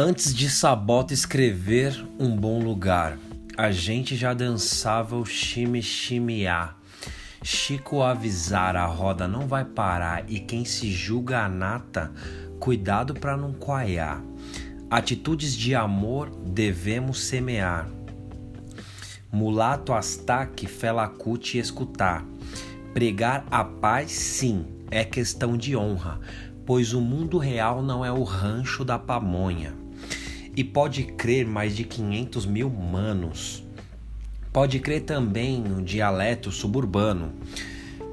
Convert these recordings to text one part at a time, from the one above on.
Antes de Sabota escrever Um Bom Lugar, a gente já dançava o chime-chimeá. Chico avisar a roda não vai parar e quem se julga a nata, cuidado para não coaiar. Atitudes de amor devemos semear. Mulato astaque felacute escutar. Pregar a paz, sim, é questão de honra, pois o mundo real não é o rancho da pamonha. E pode crer mais de 500 mil manos. Pode crer também no dialeto suburbano.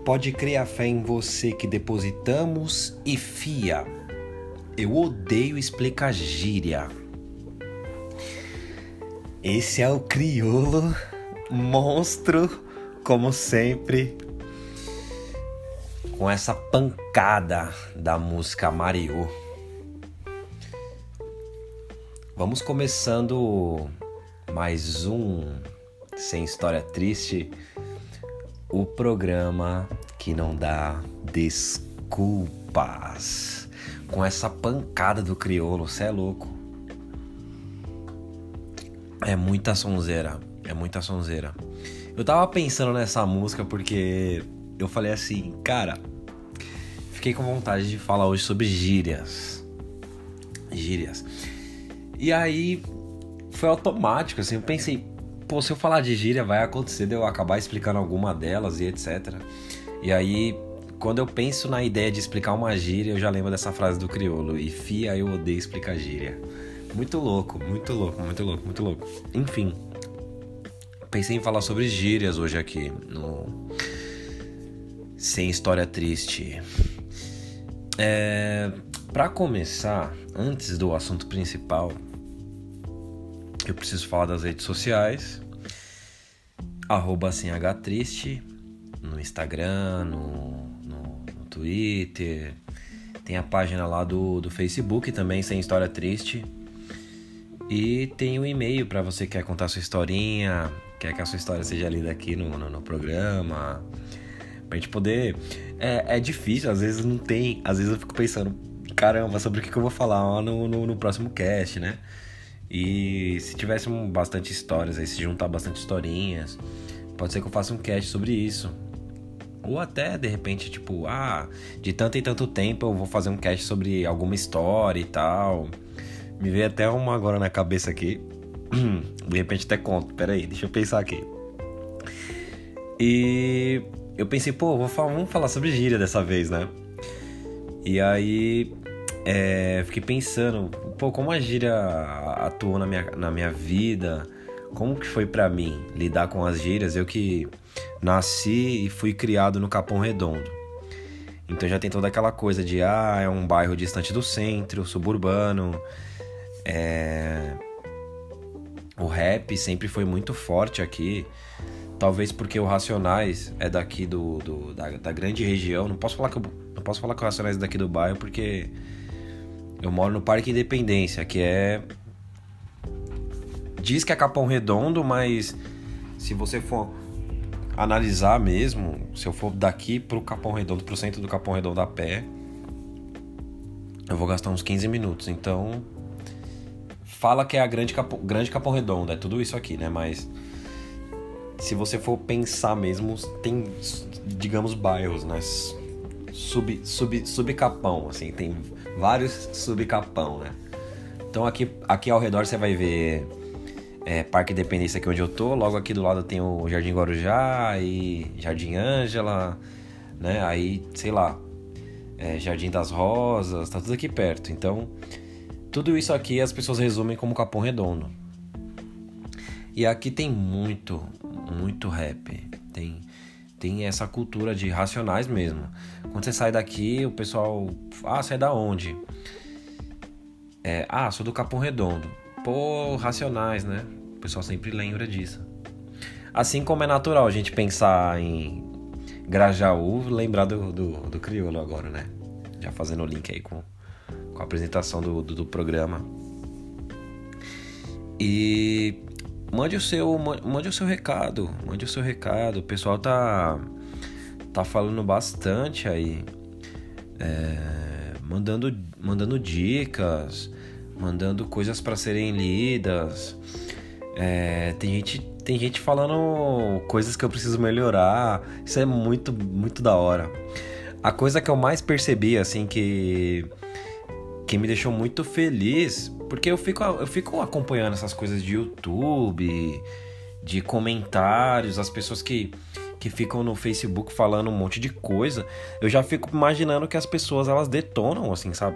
Pode crer a fé em você que depositamos e fia. Eu odeio explicar gíria. Esse é o crioulo monstro, como sempre, com essa pancada da música Mario. Vamos começando mais um Sem História Triste, o programa que não dá desculpas. Com essa pancada do crioulo, cê é louco. É muita sonzeira, é muita sonzeira. Eu tava pensando nessa música porque eu falei assim, cara, fiquei com vontade de falar hoje sobre gírias. Gírias. E aí foi automático, assim, eu pensei, pô, se eu falar de gíria vai acontecer de eu acabar explicando alguma delas e etc. E aí, quando eu penso na ideia de explicar uma gíria, eu já lembro dessa frase do crioulo, e fia eu odeio explicar gíria. Muito louco, muito louco, muito louco, muito louco. Enfim, pensei em falar sobre gírias hoje aqui no Sem História Triste. É, para começar, antes do assunto principal, eu preciso falar das redes sociais. Arroba assim triste no Instagram, no, no, no, Twitter. Tem a página lá do, do Facebook também, Sem História Triste. E tem o um e-mail para você que quer contar sua historinha, quer que a sua história seja lida aqui no, no, no programa. Pra gente poder. É, é difícil, às vezes não tem. Às vezes eu fico pensando, caramba, sobre o que, que eu vou falar no, no, no próximo cast, né? E se tivesse bastante histórias aí, se juntar bastante historinhas, pode ser que eu faça um cast sobre isso. Ou até, de repente, tipo, ah, de tanto em tanto tempo eu vou fazer um cast sobre alguma história e tal. Me veio até uma agora na cabeça aqui. De repente até conto. Pera aí, deixa eu pensar aqui. E eu pensei, pô, falar, vamos falar sobre gíria dessa vez, né? E aí é, fiquei pensando, pô, como a gíria atuou na minha, na minha vida, como que foi para mim lidar com as gírias, eu que nasci e fui criado no Capão Redondo. Então já tem toda aquela coisa de, ah, é um bairro distante do centro, suburbano, é... O rap sempre foi muito forte aqui. Talvez porque o Racionais é daqui do, do da, da, grande região. Não posso falar que eu, não posso falar que o Racionais é daqui do bairro porque eu moro no Parque Independência, que é. Diz que é Capão Redondo, mas se você for analisar mesmo, se eu for daqui pro Capão Redondo, pro centro do Capão Redondo a pé, eu vou gastar uns 15 minutos. Então, fala que é a grande Capão, grande Capão Redondo, é tudo isso aqui, né? Mas se você for pensar mesmo, tem, digamos, bairros, né? Sub, sub, subcapão, assim, tem vários subcapão, né? Então aqui, aqui ao redor você vai ver é, Parque Independência aqui onde eu tô, logo aqui do lado tem o Jardim Guarujá e Jardim Ângela, né? Aí, sei lá, é, Jardim das Rosas, tá tudo aqui perto. Então, tudo isso aqui as pessoas resumem como Capão Redondo. E aqui tem muito, muito rap. Tem tem essa cultura de racionais mesmo. Quando você sai daqui, o pessoal. Ah, sai da onde? É, ah, sou do Capão Redondo. Pô, racionais, né? O pessoal sempre lembra disso. Assim como é natural a gente pensar em Grajaú, lembrar do, do, do crioulo agora, né? Já fazendo o link aí com, com a apresentação do, do, do programa. E mande o seu mande o seu recado mande o seu recado o pessoal tá tá falando bastante aí é, mandando mandando dicas mandando coisas para serem lidas. É, tem gente tem gente falando coisas que eu preciso melhorar. Isso é muito muito da hora. A coisa que eu mais percebi assim que que me deixou muito feliz, porque eu fico eu fico acompanhando essas coisas de YouTube, de comentários, as pessoas que que ficam no Facebook falando um monte de coisa, eu já fico imaginando que as pessoas elas detonam assim, sabe?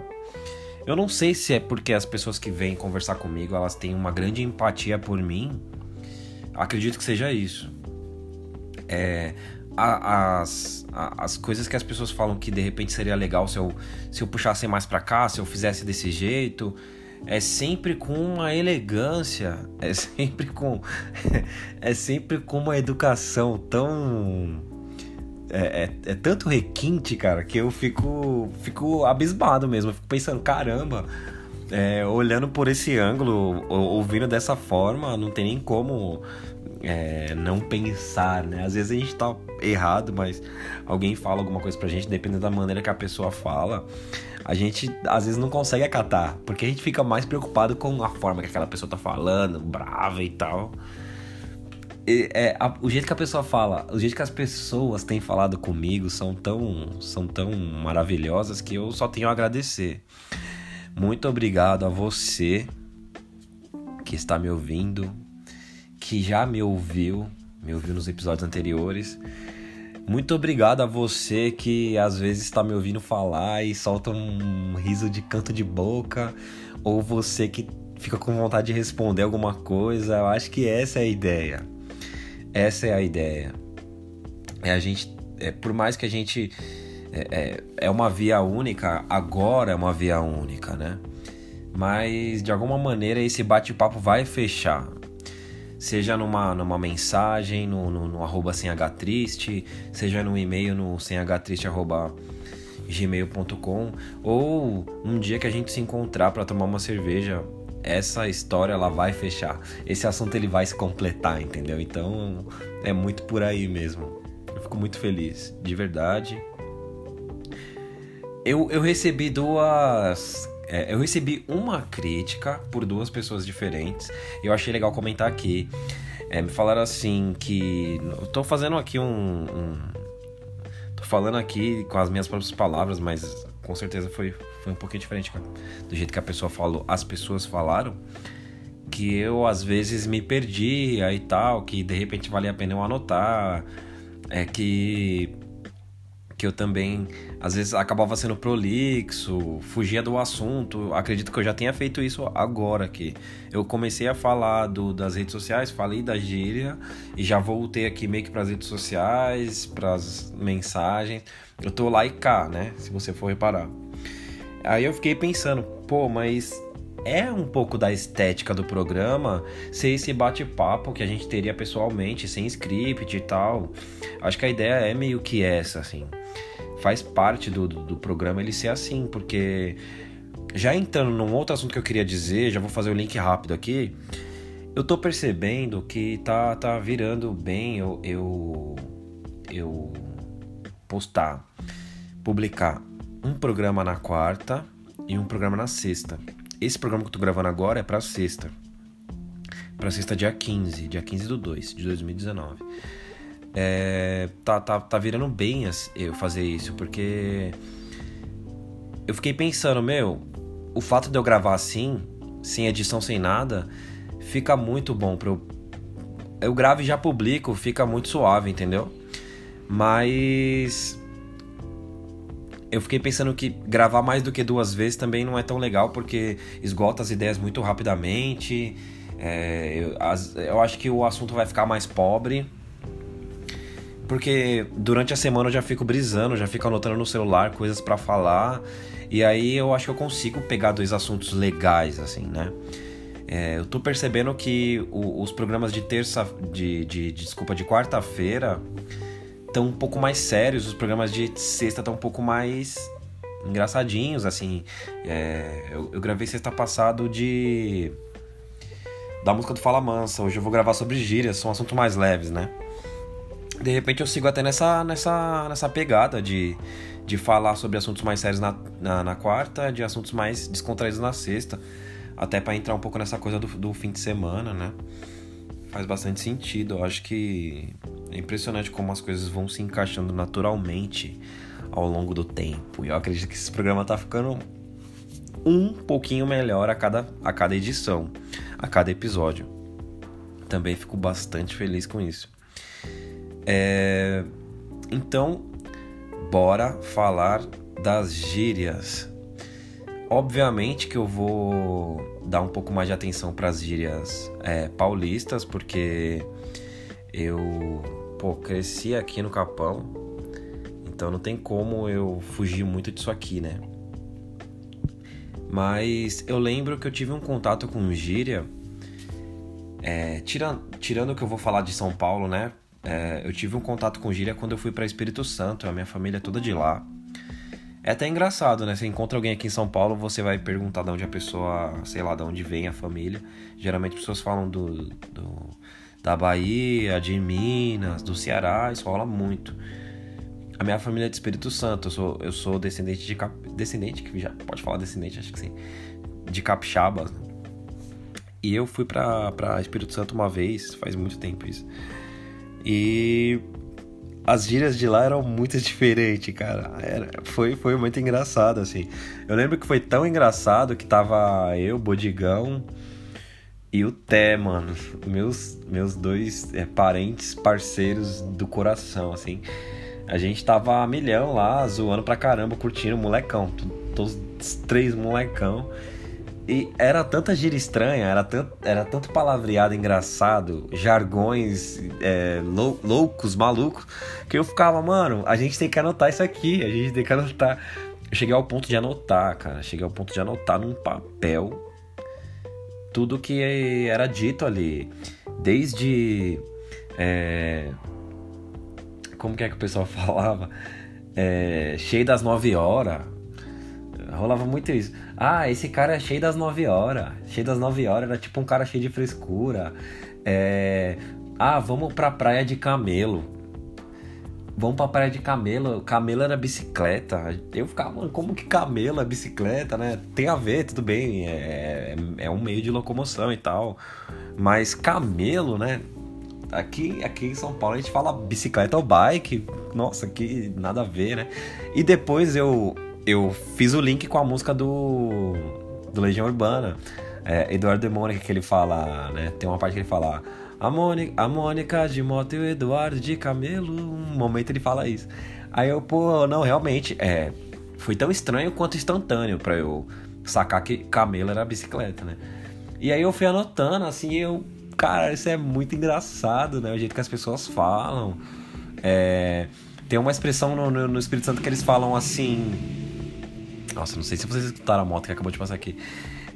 Eu não sei se é porque as pessoas que vêm conversar comigo, elas têm uma grande empatia por mim. Acredito que seja isso. É, as, as coisas que as pessoas falam que de repente seria legal se eu, se eu puxasse mais para cá, se eu fizesse desse jeito, é sempre com uma elegância, é sempre com é sempre com uma educação tão é, é, é, tanto requinte, cara, que eu fico, fico abismado mesmo. Eu fico pensando, caramba, é, olhando por esse ângulo, ouvindo dessa forma, não tem nem como é, não pensar, né? Às vezes a gente tá errado, mas alguém fala alguma coisa pra gente, dependendo da maneira que a pessoa fala, a gente às vezes não consegue acatar, porque a gente fica mais preocupado com a forma que aquela pessoa tá falando, brava e tal é, a, o jeito que a pessoa fala, o jeito que as pessoas têm falado comigo são tão, são tão maravilhosas que eu só tenho a agradecer. Muito obrigado a você que está me ouvindo, que já me ouviu, me ouviu nos episódios anteriores. Muito obrigado a você que às vezes está me ouvindo falar e solta um riso de canto de boca, ou você que fica com vontade de responder alguma coisa. Eu acho que essa é a ideia. Essa é a ideia. É a gente, é, por mais que a gente é, é, é uma via única, agora é uma via única, né? Mas de alguma maneira esse bate-papo vai fechar. Seja numa, numa mensagem, no, no, no arroba sem triste, seja no e-mail no sem triste arroba gmail.com ou um dia que a gente se encontrar para tomar uma cerveja essa história ela vai fechar. Esse assunto ele vai se completar, entendeu? Então é muito por aí mesmo. Eu fico muito feliz, de verdade. Eu, eu recebi duas. É, eu recebi uma crítica por duas pessoas diferentes. Eu achei legal comentar aqui. É, me falaram assim que. Tô fazendo aqui um, um. Tô falando aqui com as minhas próprias palavras, mas com certeza foi, foi um pouquinho diferente do jeito que a pessoa falou, as pessoas falaram, que eu às vezes me perdia e tal, que de repente valia a pena eu anotar, é que que eu também às vezes acabava sendo prolixo, fugia do assunto. Acredito que eu já tenha feito isso agora aqui. Eu comecei a falar do, das redes sociais, falei da gíria e já voltei aqui meio que para as redes sociais, para as mensagens. Eu tô lá e cá, né? Se você for reparar. Aí eu fiquei pensando, pô, mas é um pouco da estética do programa ser esse bate-papo que a gente teria pessoalmente, sem script e tal. Acho que a ideia é meio que essa, assim. Faz parte do, do, do programa ele ser assim, porque já entrando num outro assunto que eu queria dizer, já vou fazer o link rápido aqui. Eu tô percebendo que tá, tá virando bem eu, eu, eu postar, publicar um programa na quarta e um programa na sexta. Esse programa que eu tô gravando agora é pra sexta. Pra sexta, dia 15, dia 15 do 2 de 2019. É, tá, tá, tá virando bem eu fazer isso, porque eu fiquei pensando, meu, o fato de eu gravar assim, sem edição, sem nada, fica muito bom pra eu. Eu gravo e já publico, fica muito suave, entendeu? Mas eu fiquei pensando que gravar mais do que duas vezes também não é tão legal, porque esgota as ideias muito rapidamente. É, eu, as, eu acho que o assunto vai ficar mais pobre. Porque durante a semana eu já fico brisando, já fico anotando no celular coisas para falar. E aí eu acho que eu consigo pegar dois assuntos legais, assim, né? É, eu tô percebendo que o, os programas de terça. de, de, de desculpa, de quarta-feira estão um pouco mais sérios, os programas de sexta estão um pouco mais engraçadinhos, assim. É, eu, eu, gravei sexta passado de. da música do Fala Mansa. Hoje eu vou gravar sobre gírias, são assuntos mais leves, né? De repente eu sigo até nessa, nessa, nessa pegada de, de falar sobre assuntos mais sérios na, na, na quarta, de assuntos mais descontraídos na sexta. Até para entrar um pouco nessa coisa do, do fim de semana, né? Faz bastante sentido. Eu acho que é impressionante como as coisas vão se encaixando naturalmente ao longo do tempo. E eu acredito que esse programa tá ficando um pouquinho melhor a cada, a cada edição, a cada episódio. Também fico bastante feliz com isso. É... Então, bora falar das gírias. Obviamente que eu vou dar um pouco mais de atenção para as gírias é, paulistas, porque eu pô, cresci aqui no Capão, então não tem como eu fugir muito disso aqui, né? Mas eu lembro que eu tive um contato com gíria. É, tirando, que eu vou falar de São Paulo, né? É, eu tive um contato com gíria quando eu fui para Espírito Santo, a minha família é toda de lá. É até engraçado, né? Você encontra alguém aqui em São Paulo, você vai perguntar de onde a pessoa, sei lá, de onde vem a família. Geralmente as pessoas falam do, do da Bahia, de Minas, do Ceará, isso rola muito. A minha família é de Espírito Santo, eu sou, eu sou descendente de cap, descendente, que já pode falar descendente, acho que sim, de capixabas. Né? E eu fui pra Espírito Santo uma vez, faz muito tempo isso. E as gírias de lá eram muito diferentes, cara. Era, foi, foi muito engraçado, assim. Eu lembro que foi tão engraçado que tava eu, Bodigão e o Té, mano. Meus, meus dois é, parentes, parceiros do coração, assim. A gente tava a milhão lá, zoando pra caramba, curtindo molecão. Todos três molecão. E era tanta gira estranha, era tanto, era tanto palavreado engraçado, jargões é, lou, loucos, malucos, que eu ficava, mano, a gente tem que anotar isso aqui, a gente tem que anotar. Eu cheguei ao ponto de anotar, cara. Cheguei ao ponto de anotar num papel tudo que era dito ali. Desde. É, como que é que o pessoal falava? É, cheio das 9 horas. Rolava muito isso. Ah, esse cara é cheio das 9 horas. Cheio das 9 horas, era tipo um cara cheio de frescura. É, ah, vamos pra praia de camelo. Vamos pra praia de camelo. Camelo era bicicleta. Eu ficava, mano, como que camelo é bicicleta, né? Tem a ver, tudo bem. É, é um meio de locomoção e tal. Mas camelo, né? Aqui, aqui em São Paulo a gente fala bicicleta ou bike. Nossa, que nada a ver, né? E depois eu, eu fiz o link com a música do, do Legião Urbana. É, Eduardo e Mônica que ele fala, né? Tem uma parte que ele fala. A Mônica, a Mônica de moto e o Eduardo de camelo. Um momento ele fala isso. Aí eu, pô, não, realmente, é, foi tão estranho quanto instantâneo para eu sacar que camelo era bicicleta, né? E aí eu fui anotando, assim, eu Cara, isso é muito engraçado, né? O jeito que as pessoas falam. É... Tem uma expressão no, no, no, Espírito Santo que eles falam assim. Nossa, não sei se vocês escutaram a moto que acabou de passar aqui.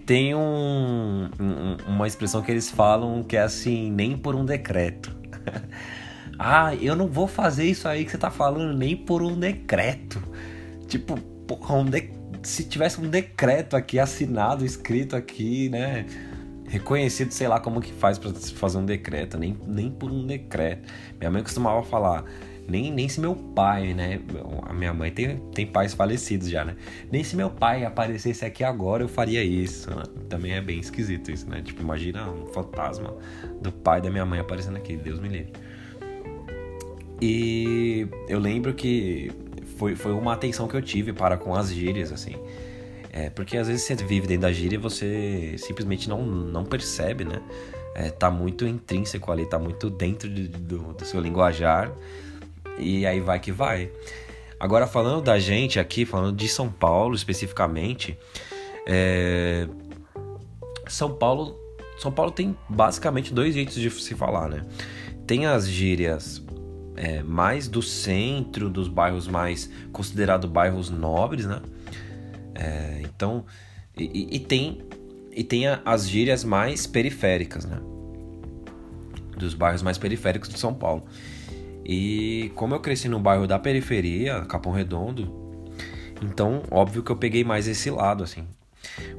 Tem um, um, uma expressão que eles falam que é assim, nem por um decreto. ah, eu não vou fazer isso aí que você tá falando nem por um decreto. Tipo, porra, um de... se tivesse um decreto aqui assinado, escrito aqui, né? reconhecido, sei lá como que faz para fazer um decreto, nem, nem por um decreto. Minha mãe costumava falar, nem, nem se meu pai, né? A minha mãe tem, tem pais falecidos já, né? Nem se meu pai aparecesse aqui agora eu faria isso. Né? Também é bem esquisito isso, né? Tipo, imagina um fantasma do pai da minha mãe aparecendo aqui, Deus me livre. E eu lembro que foi, foi uma atenção que eu tive para com as gírias, assim. É, porque às vezes você vive dentro da gíria e você simplesmente não, não percebe, né? É, tá muito intrínseco ali, tá muito dentro de, do, do seu linguajar e aí vai que vai. Agora falando da gente aqui, falando de São Paulo especificamente, é... São Paulo, São Paulo tem basicamente dois jeitos de se falar, né? Tem as gírias é, mais do centro, dos bairros mais considerados bairros nobres, né? É, então, e, e, tem e tem as gírias mais periféricas, né? Dos bairros mais periféricos de São Paulo. E como eu cresci no bairro da periferia, Capão Redondo, então óbvio que eu peguei mais esse lado, assim.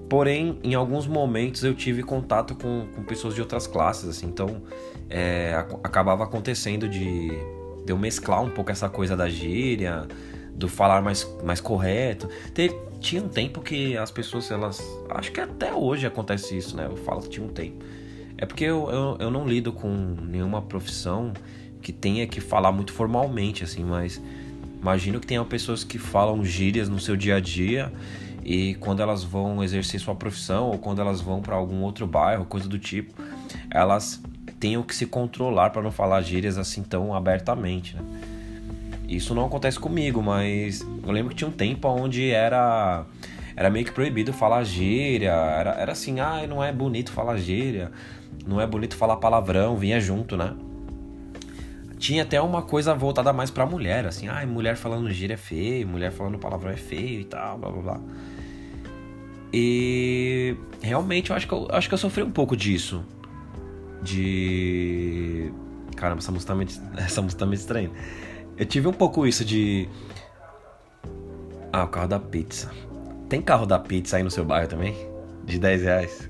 Porém, em alguns momentos eu tive contato com, com pessoas de outras classes, assim, então é, acabava acontecendo de, de eu mesclar um pouco essa coisa da gíria, do falar mais, mais correto. Teve, tinha um tempo que as pessoas, elas. Acho que até hoje acontece isso, né? Eu falo que tinha um tempo. É porque eu, eu, eu não lido com nenhuma profissão que tenha que falar muito formalmente, assim, mas imagino que tenha pessoas que falam gírias no seu dia a dia e quando elas vão exercer sua profissão ou quando elas vão para algum outro bairro, coisa do tipo, elas tenham que se controlar para não falar gírias assim tão abertamente, né? Isso não acontece comigo, mas eu lembro que tinha um tempo onde era era meio que proibido falar gíria, era, era assim, ah, não é bonito falar gíria, não é bonito falar palavrão, vinha junto, né? Tinha até uma coisa voltada mais pra mulher, assim, ah, mulher falando gíria é feio, mulher falando palavrão é feio e tal, blá blá blá. E realmente eu acho que eu, acho que eu sofri um pouco disso. De. Caramba, essa música tá meio, essa música tá meio estranha. Eu tive um pouco isso de. Ah, o carro da pizza. Tem carro da pizza aí no seu bairro também? De 10 reais.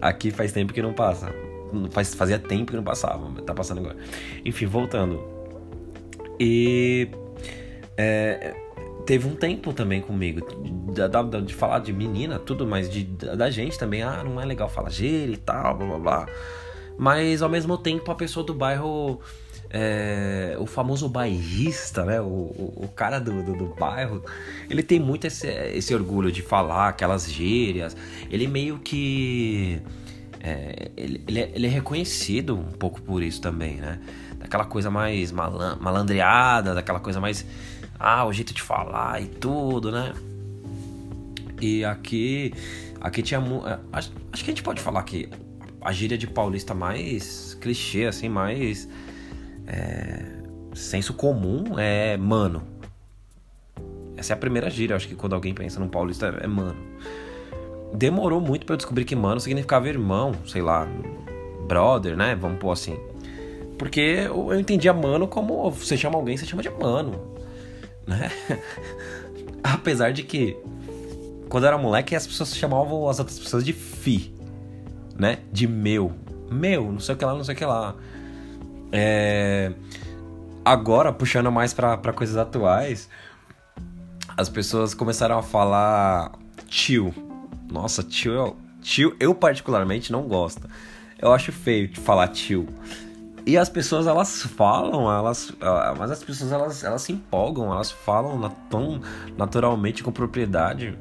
Aqui faz tempo que não passa. Faz, fazia tempo que não passava, tá passando agora. Enfim, voltando. E. É, teve um tempo também comigo de, de, falar de menina, tudo, mas de, da gente também. Ah, não é legal falar gíria e tal, blá blá blá. Mas ao mesmo tempo a pessoa do bairro é, o famoso bairrista, né? O, o, o cara do, do, do, bairro, ele tem muito esse, esse orgulho de falar aquelas gírias. Ele meio que. É, ele, ele é, ele, é, reconhecido um pouco por isso também, né? Daquela coisa mais malan, malandreada, daquela coisa mais. Ah, o jeito de falar e tudo, né? E aqui. Aqui tinha. É, acho, acho que a gente pode falar que a gíria de paulista mais clichê, assim, mais é, senso comum é mano. Essa é a primeira gíria, acho que quando alguém pensa num paulista é mano. Demorou muito para eu descobrir que mano significava irmão, sei lá, brother, né? Vamos pôr assim. Porque eu, eu entendia mano como você chama alguém, você chama de mano, né? Apesar de que quando eu era moleque as pessoas chamavam as outras pessoas de fi, né? De meu. Meu, não sei o que lá, não sei o que lá. É... Agora, puxando mais para coisas atuais, as pessoas começaram a falar tio. Nossa, tio, eu, tio eu particularmente não gosto. Eu acho feio de falar tio. E as pessoas elas falam, elas, ah, mas as pessoas elas, elas se empolgam, elas falam tão naturalmente com propriedade.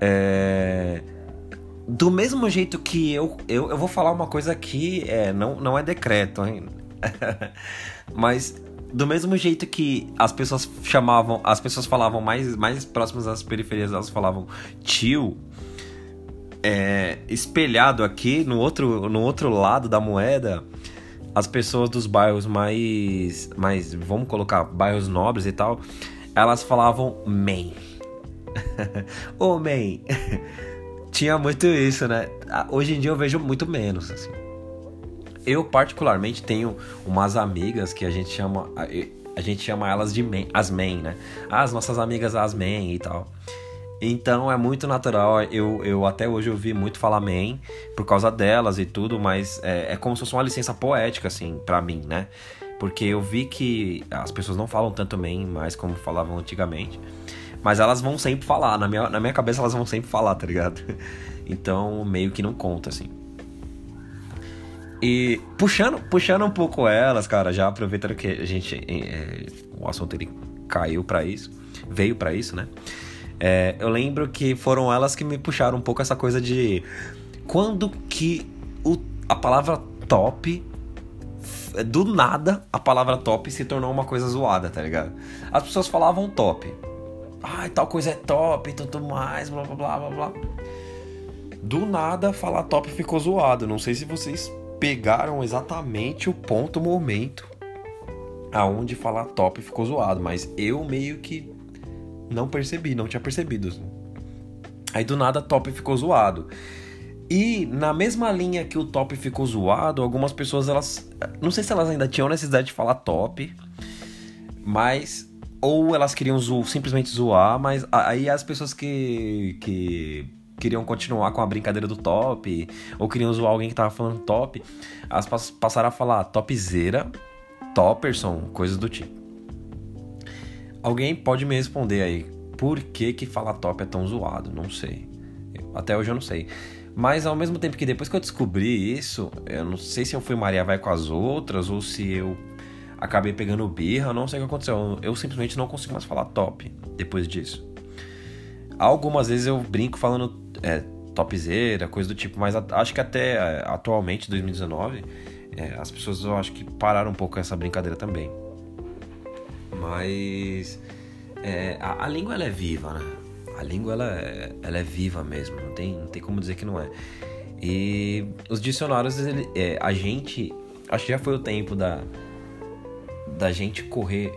É, do mesmo jeito que eu, eu, eu vou falar uma coisa que é, não, não é decreto, hein? Mas do mesmo jeito que as pessoas chamavam, as pessoas falavam mais, mais próximas às periferias, elas falavam tio, é, espelhado aqui no outro, no outro lado da moeda, as pessoas dos bairros mais, mais, vamos colocar bairros nobres e tal, elas falavam man. Ô oh, man. Tinha muito isso, né? Hoje em dia eu vejo muito menos, assim. Eu, particularmente, tenho umas amigas que a gente chama. A gente chama elas de as men, né? As nossas amigas as men e tal. Então é muito natural. Eu, eu até hoje ouvi muito falar men por causa delas e tudo, mas é, é como se fosse uma licença poética, assim, para mim, né? Porque eu vi que as pessoas não falam tanto men mais como falavam antigamente. Mas elas vão sempre falar. Na minha, na minha cabeça elas vão sempre falar, tá ligado? Então meio que não conta, assim. E puxando, puxando um pouco elas, cara, já aproveitando que a gente. É, o assunto ele caiu para isso, veio para isso, né? É, eu lembro que foram elas que me puxaram um pouco essa coisa de quando que o, a palavra top do nada a palavra top se tornou uma coisa zoada, tá ligado? As pessoas falavam top. Ai, tal coisa é top tudo mais, blá blá blá blá blá. Do nada falar top ficou zoado. Não sei se vocês pegaram exatamente o ponto, o momento aonde falar top ficou zoado, mas eu meio que não percebi, não tinha percebido. Aí do nada top ficou zoado. E na mesma linha que o top ficou zoado, algumas pessoas elas, não sei se elas ainda tinham necessidade de falar top, mas ou elas queriam zo simplesmente zoar, mas aí as pessoas que que queriam continuar com a brincadeira do top, ou queriam zoar alguém que tava falando top, elas passaram a falar topzera, topperson, coisas do tipo. Alguém pode me responder aí, por que que falar top é tão zoado? Não sei. Até hoje eu não sei. Mas ao mesmo tempo que depois que eu descobri isso, eu não sei se eu fui Maria vai com as outras ou se eu acabei pegando birra, não sei o que aconteceu. Eu simplesmente não consigo mais falar top depois disso. Algumas vezes eu brinco falando é, topzera, coisa do tipo, mas acho que até é, atualmente, 2019, é, as pessoas eu acho que pararam um pouco essa brincadeira também. Mas é, a, a, língua ela é viva, né? A língua ela é, ela é viva mesmo, não tem, não tem como dizer que não é. E os dicionários, ele, é, a gente. Acho que já foi o tempo da, da gente correr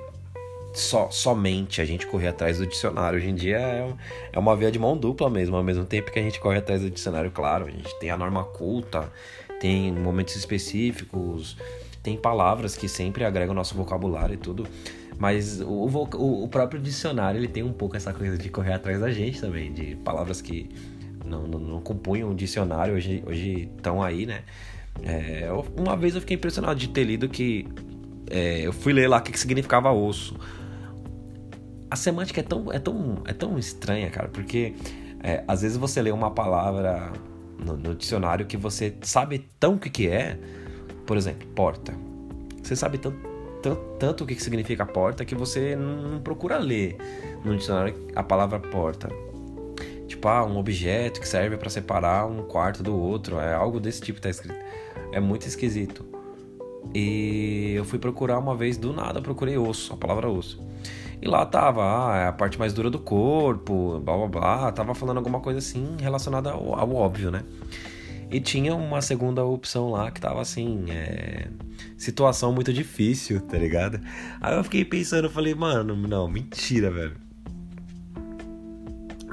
só, somente a gente correr atrás do dicionário. Hoje em dia é, é uma via de mão dupla mesmo. Ao mesmo tempo que a gente corre atrás do dicionário, claro, a gente tem a norma culta, tem momentos específicos, tem palavras que sempre agregam o nosso vocabulário e tudo. Mas o, o, o, próprio dicionário ele tem um pouco essa coisa de correr atrás da gente também, de palavras que não, não, não compunham o dicionário, hoje estão aí, né? É, uma vez eu fiquei impressionado de ter lido que é, eu fui ler lá o que, que significava osso. A semântica é tão, é tão, é tão estranha, cara, porque é, às vezes você lê uma palavra no, no dicionário que você sabe tão o que, que é, por exemplo, porta. Você sabe tanto tanto o que significa porta que você não procura ler no dicionário a palavra porta. Tipo, ah, um objeto que serve para separar um quarto do outro. É algo desse tipo que tá escrito. É muito esquisito. E eu fui procurar uma vez do nada, procurei osso, a palavra osso. E lá tava, ah, é a parte mais dura do corpo, blá blá blá. Tava falando alguma coisa assim relacionada ao, ao óbvio, né? E tinha uma segunda opção lá que tava assim, é... situação muito difícil, tá ligado? Aí eu fiquei pensando, falei, mano, não, mentira, velho.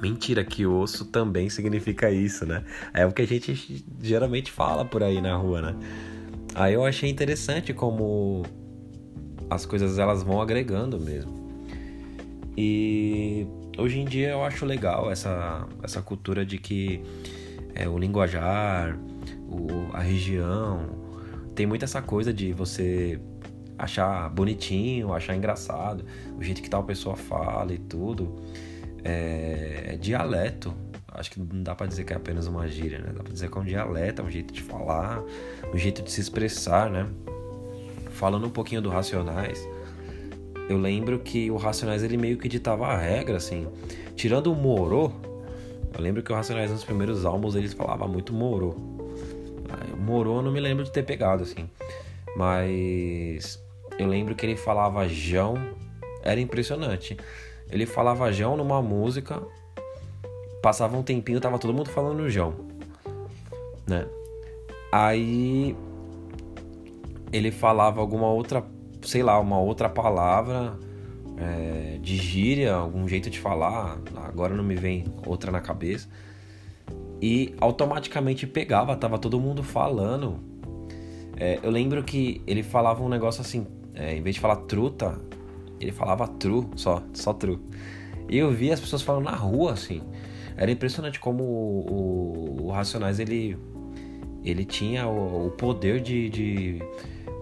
Mentira que osso também significa isso, né? É o que a gente geralmente fala por aí na rua, né? Aí eu achei interessante como as coisas elas vão agregando mesmo. E hoje em dia eu acho legal essa, essa cultura de que é, o linguajar, o, a região. Tem muito essa coisa de você achar bonitinho, achar engraçado, o jeito que tal pessoa fala e tudo. É, é dialeto. Acho que não dá para dizer que é apenas uma gíria, né? Dá pra dizer que é um dialeto, é um jeito de falar, um jeito de se expressar, né? Falando um pouquinho do Racionais, eu lembro que o Racionais ele meio que ditava a regra, assim. Tirando o Moro, eu lembro que o Racionais nos primeiros álbuns eles falavam muito Moro. Moro eu não me lembro de ter pegado assim. Mas eu lembro que ele falava Jão, era impressionante. Ele falava Jão numa música, passava um tempinho, tava todo mundo falando Jão, né? Aí ele falava alguma outra, sei lá, uma outra palavra é, de gíria, algum jeito de falar, agora não me vem outra na cabeça. E automaticamente pegava, tava todo mundo falando. É, eu lembro que ele falava um negócio assim, é, em vez de falar truta, ele falava tru, só, só tru. E eu via as pessoas falando na rua, assim. Era impressionante como o, o, o Racionais, ele, ele tinha o, o poder de, de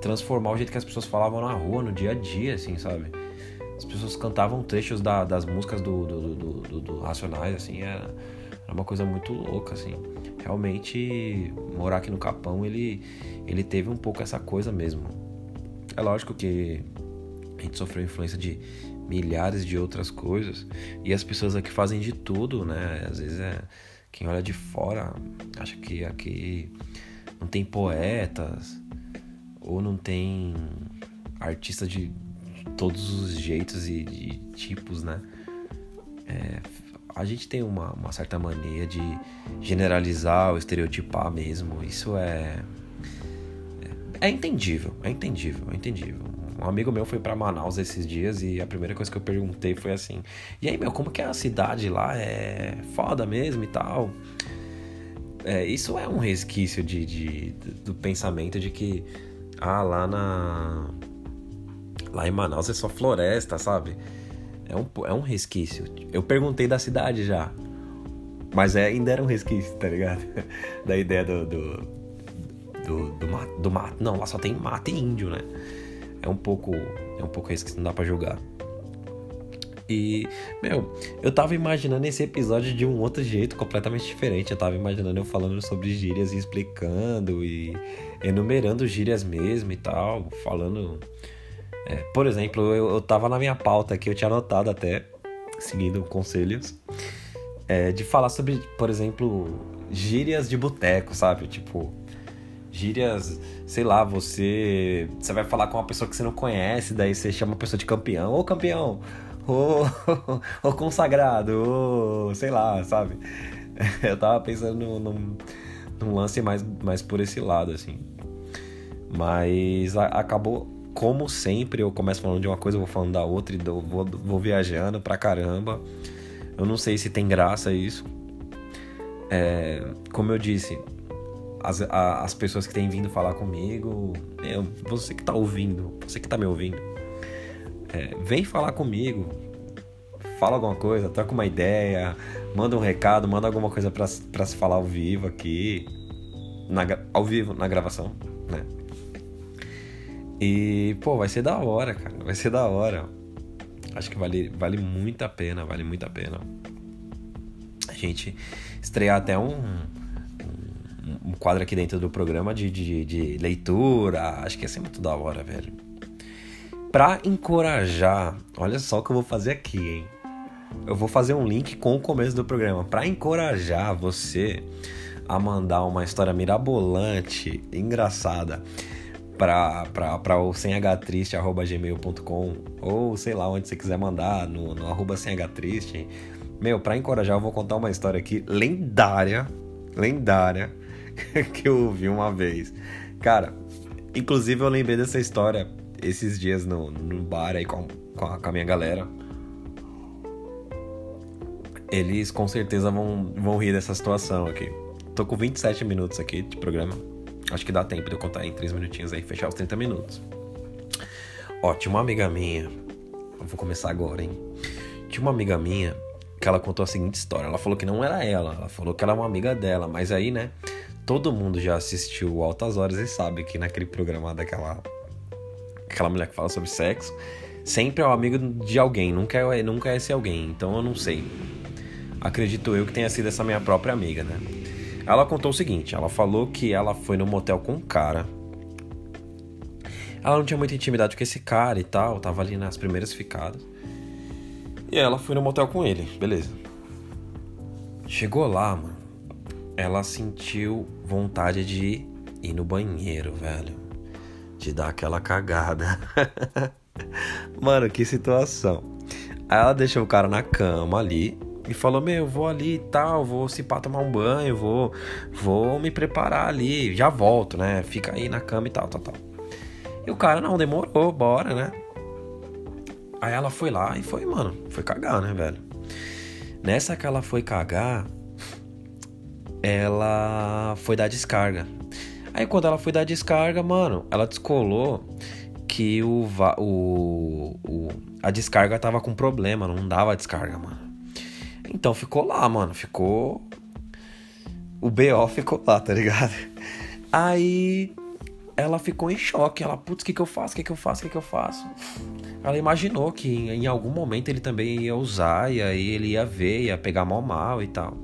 transformar o jeito que as pessoas falavam na rua, no dia a dia, assim, sabe? as pessoas cantavam trechos da, das músicas do, do, do, do, Racionais, assim, era, era uma coisa muito louca, assim. Realmente, morar aqui no Capão, ele, ele teve um pouco essa coisa mesmo. É lógico que a gente sofreu influência de milhares de outras coisas e as pessoas aqui fazem de tudo, né? Às vezes é quem olha de fora acha que aqui não tem poetas ou não tem artistas de todos os jeitos e, e tipos, né? É, a gente tem uma, uma, certa mania de generalizar ou estereotipar mesmo. Isso é, é. É entendível, é entendível, é entendível. Um amigo meu foi para Manaus esses dias e a primeira coisa que eu perguntei foi assim: E aí, meu, como que é a cidade lá? É foda mesmo e tal? É, isso é um resquício de, de, do pensamento de que, ah, lá na Lá em Manaus é só floresta, sabe? É um, é um resquício. Eu perguntei da cidade já. Mas é, ainda era um resquício, tá ligado? da ideia do. do, do, do, mato, do mato. Não, lá só tem mato e índio, né? É um pouco. É um pouco resquício, não dá pra julgar. E, meu, eu tava imaginando esse episódio de um outro jeito, completamente diferente. Eu tava imaginando eu falando sobre gírias e explicando e enumerando gírias mesmo e tal, falando. É, por exemplo, eu, eu tava na minha pauta aqui, eu tinha anotado até, seguindo conselhos, é, de falar sobre, por exemplo, gírias de boteco, sabe? Tipo, gírias, sei lá, você. Você vai falar com uma pessoa que você não conhece, daí você chama a pessoa de campeão. Ô campeão! Ô, ô consagrado! Ô, sei lá, sabe? Eu tava pensando num, num, num lance mais, mais por esse lado, assim. Mas a, acabou, como sempre, eu começo falando de uma coisa, vou falando da outra e vou, vou viajando pra caramba. Eu não sei se tem graça isso. É, como eu disse, as, a, as pessoas que têm vindo falar comigo, eu, você que tá ouvindo, você que tá me ouvindo, é, vem falar comigo, fala alguma coisa, troca uma ideia, manda um recado, manda alguma coisa para se falar ao vivo aqui, na, ao vivo, na gravação, né? E, pô, vai ser da hora, cara, vai ser da hora. Acho que vale, vale muito a pena, vale muito a pena. A gente estrear até um, um quadro aqui dentro do programa de, de, de leitura. Acho que ia ser muito da hora, velho. Pra encorajar, olha só o que eu vou fazer aqui, hein? Eu vou fazer um link com o começo do programa. Pra encorajar você a mandar uma história mirabolante, engraçada, pra o semhtriste.gmail.com ou sei lá onde você quiser mandar, no, no arroba semhtriste. Meu, pra encorajar, eu vou contar uma história aqui lendária, lendária, que eu ouvi uma vez. Cara, inclusive eu lembrei dessa história esses dias no, no bar aí com, com a, com a minha galera. Eles com certeza vão, vão rir dessa situação aqui. Tô com 27 minutos aqui de programa. Acho que dá tempo de eu contar em 3 minutinhos aí, fechar os 30 minutos. Ó, tinha uma amiga minha. Eu vou começar agora, hein? Tinha uma amiga minha que ela contou a seguinte história. Ela falou que não era ela, ela falou que era uma amiga dela, mas aí, né? Todo mundo já assistiu Altas Horas e sabe que naquele programa daquela aquela mulher que fala sobre sexo, sempre é um amigo de alguém, nunca é, nunca é esse alguém. Então eu não sei. Acredito eu que tenha sido essa minha própria amiga, né? Ela contou o seguinte: ela falou que ela foi no motel com um cara. Ela não tinha muita intimidade com esse cara e tal, tava ali nas primeiras ficadas. E ela foi no motel com ele, beleza. Chegou lá, mano ela sentiu vontade de ir no banheiro, velho. De dar aquela cagada. Mano, que situação. Aí ela deixou o cara na cama ali e falou: Meu, vou ali e tal, vou se pá tomar um banho, vou, vou me preparar ali, já volto, né? Fica aí na cama e tal, tal, tal. E o cara não demorou, bora, né? Aí ela foi lá e foi, mano, foi cagar, né, velho? Nessa que ela foi cagar, ela foi dar descarga. Aí quando ela foi dar descarga, mano, ela descolou que o, o, o a descarga tava com problema, não dava descarga, mano. Então ficou lá, mano, ficou o BO ficou lá, tá ligado? Aí ela ficou em choque, ela, putz, o que que eu faço? O que que eu faço? O que que eu faço? Ela imaginou que em algum momento ele também ia usar e aí ele ia ver, ia pegar mal mal e tal.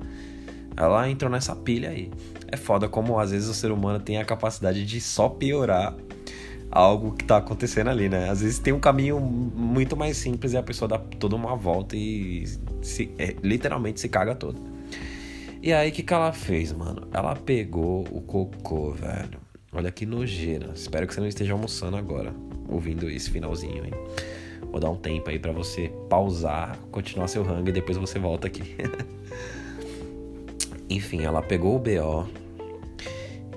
Ela entrou nessa pilha aí. É foda como às vezes o ser humano tem a capacidade de só piorar algo que tá acontecendo ali, né? Às vezes tem um caminho muito mais simples e a pessoa dá toda uma volta e se, é, literalmente se caga toda. E aí, o que, que ela fez, mano? Ela pegou o cocô, velho. Olha que nojeira. Espero que você não esteja almoçando agora, ouvindo esse finalzinho, hein? Vou dar um tempo aí para você pausar, continuar seu rango e depois você volta aqui. Enfim, ela pegou o BO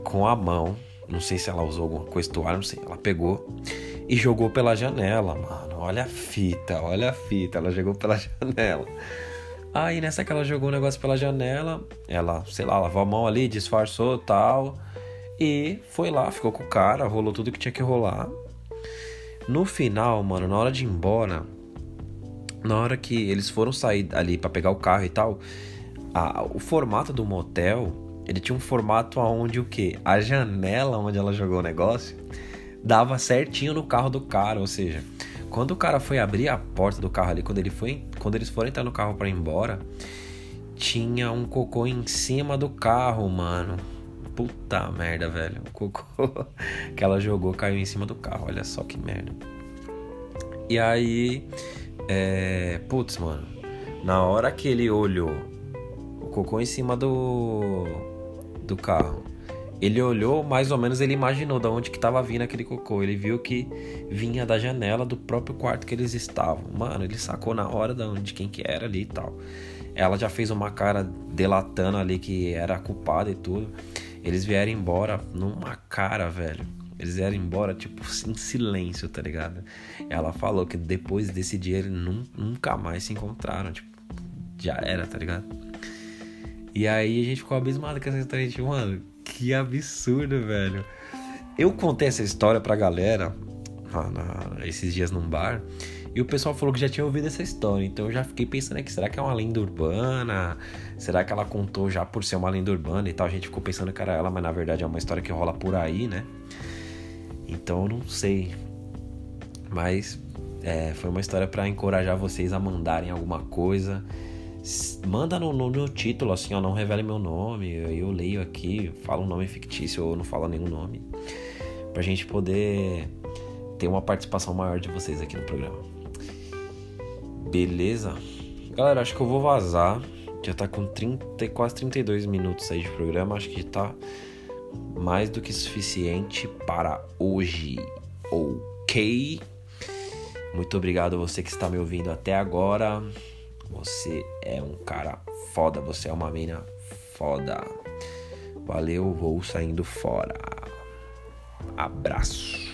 com a mão. Não sei se ela usou alguma coisa toalha, não sei. Ela pegou e jogou pela janela, mano. Olha a fita, olha a fita. Ela jogou pela janela. Aí nessa que ela jogou o negócio pela janela, ela, sei lá, lavou a mão ali, disfarçou tal. E foi lá, ficou com o cara, rolou tudo que tinha que rolar. No final, mano, na hora de ir embora, na hora que eles foram sair ali para pegar o carro e tal, a, o formato do motel, ele tinha um formato onde o que? A janela onde ela jogou o negócio dava certinho no carro do cara, ou seja, Quando o cara foi abrir a porta do carro ali, quando ele foi, quando eles foram entrar no carro para ir embora, tinha um cocô em cima do carro, mano. Puta merda, velho. O cocô que ela jogou caiu em cima do carro. Olha só que merda. E aí, é, putz, mano. Na hora que ele olhou cocô em cima do do carro ele olhou, mais ou menos ele imaginou de onde que tava vindo aquele cocô. Ele viu que vinha da janela do próprio quarto que eles estavam. Mano, ele sacou na hora de onde quem que era ali e tal. Ela já fez uma cara delatando ali que era culpada e tudo. Eles vieram embora numa cara, velho. Eles vieram embora, tipo, em silêncio, tá ligado? Ela falou que depois desse dia eles nunca mais se encontraram. Tipo, já era, tá ligado? E aí a gente ficou abismado com essa história. Tipo, mano, que absurdo, velho. Eu contei essa história pra galera na, esses dias num bar. E o pessoal falou que já tinha ouvido essa história. Então eu já fiquei pensando aqui, será que é uma lenda urbana? Será que ela contou já por ser uma lenda urbana e tal? A gente ficou pensando que era ela, mas na verdade é uma história que rola por aí, né? Então eu não sei. Mas é, foi uma história para encorajar vocês a mandarem alguma coisa manda no, no, no, título assim, ó, não revele meu nome, eu leio aqui, falo um nome fictício ou não falo nenhum nome, pra gente poder ter uma participação maior de vocês aqui no programa. Beleza? Galera, acho que eu vou vazar. Já tá com 30, quase 32 minutos aí de programa, acho que tá mais do que suficiente para hoje. OK? Muito obrigado a você que está me ouvindo até agora. Você é um cara foda, você é uma mina foda. Valeu, vou saindo fora. Abraço.